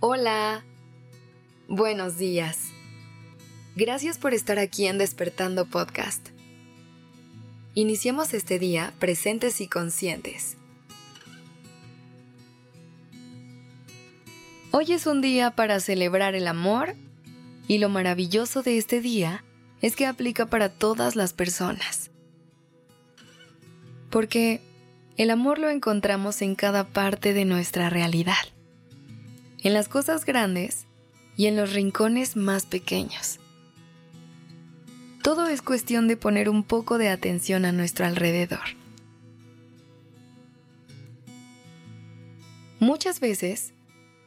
Hola. Buenos días. Gracias por estar aquí en Despertando Podcast. Iniciemos este día presentes y conscientes. Hoy es un día para celebrar el amor y lo maravilloso de este día es que aplica para todas las personas. Porque el amor lo encontramos en cada parte de nuestra realidad en las cosas grandes y en los rincones más pequeños. Todo es cuestión de poner un poco de atención a nuestro alrededor. Muchas veces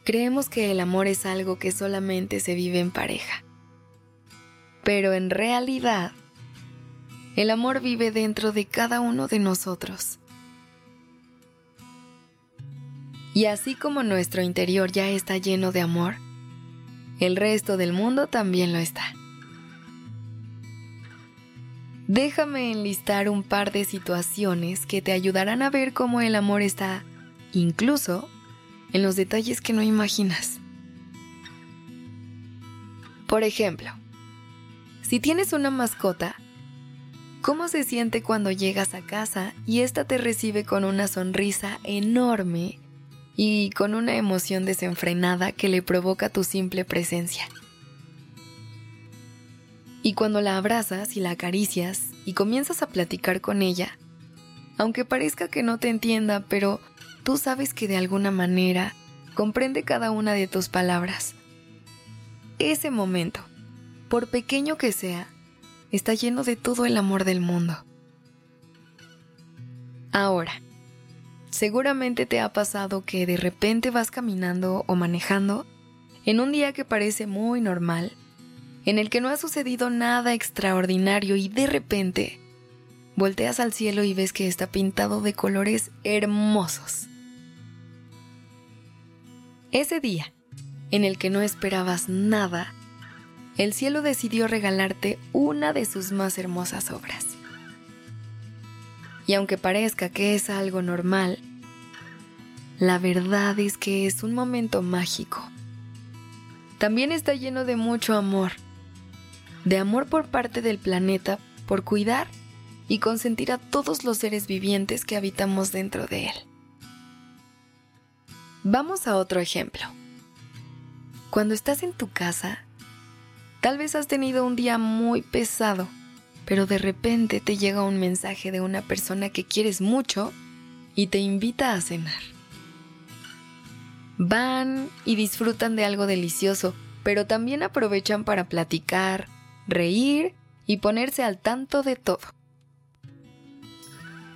creemos que el amor es algo que solamente se vive en pareja. Pero en realidad, el amor vive dentro de cada uno de nosotros. Y así como nuestro interior ya está lleno de amor, el resto del mundo también lo está. Déjame enlistar un par de situaciones que te ayudarán a ver cómo el amor está, incluso, en los detalles que no imaginas. Por ejemplo, si tienes una mascota, ¿cómo se siente cuando llegas a casa y ésta te recibe con una sonrisa enorme y con una emoción desenfrenada que le provoca tu simple presencia. Y cuando la abrazas y la acaricias y comienzas a platicar con ella, aunque parezca que no te entienda, pero tú sabes que de alguna manera comprende cada una de tus palabras. Ese momento, por pequeño que sea, está lleno de todo el amor del mundo. Ahora, Seguramente te ha pasado que de repente vas caminando o manejando en un día que parece muy normal, en el que no ha sucedido nada extraordinario y de repente volteas al cielo y ves que está pintado de colores hermosos. Ese día, en el que no esperabas nada, el cielo decidió regalarte una de sus más hermosas obras. Y aunque parezca que es algo normal, la verdad es que es un momento mágico. También está lleno de mucho amor. De amor por parte del planeta, por cuidar y consentir a todos los seres vivientes que habitamos dentro de él. Vamos a otro ejemplo. Cuando estás en tu casa, tal vez has tenido un día muy pesado pero de repente te llega un mensaje de una persona que quieres mucho y te invita a cenar. Van y disfrutan de algo delicioso, pero también aprovechan para platicar, reír y ponerse al tanto de todo.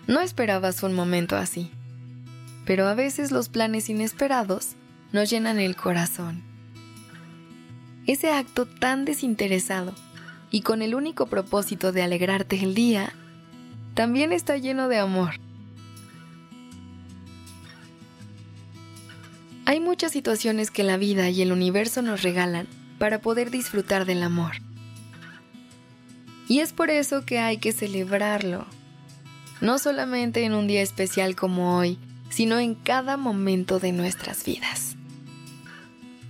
No esperabas un momento así, pero a veces los planes inesperados nos llenan el corazón. Ese acto tan desinteresado y con el único propósito de alegrarte el día, también está lleno de amor. Hay muchas situaciones que la vida y el universo nos regalan para poder disfrutar del amor. Y es por eso que hay que celebrarlo, no solamente en un día especial como hoy, sino en cada momento de nuestras vidas.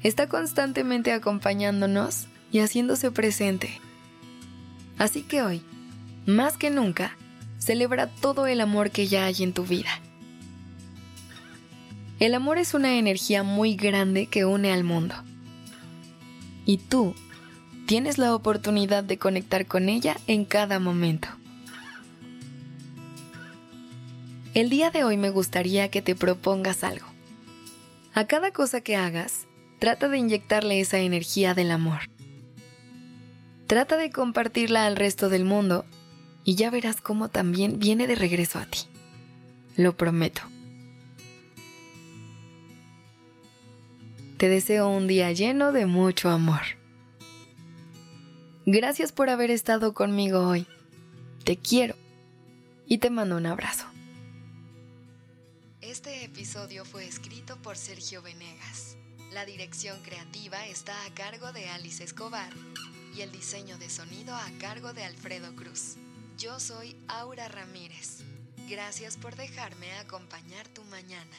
Está constantemente acompañándonos y haciéndose presente Así que hoy, más que nunca, celebra todo el amor que ya hay en tu vida. El amor es una energía muy grande que une al mundo. Y tú tienes la oportunidad de conectar con ella en cada momento. El día de hoy me gustaría que te propongas algo. A cada cosa que hagas, trata de inyectarle esa energía del amor. Trata de compartirla al resto del mundo y ya verás cómo también viene de regreso a ti. Lo prometo. Te deseo un día lleno de mucho amor. Gracias por haber estado conmigo hoy. Te quiero y te mando un abrazo. Este episodio fue escrito por Sergio Venegas. La dirección creativa está a cargo de Alice Escobar y el diseño de sonido a cargo de Alfredo Cruz. Yo soy Aura Ramírez. Gracias por dejarme acompañar tu mañana.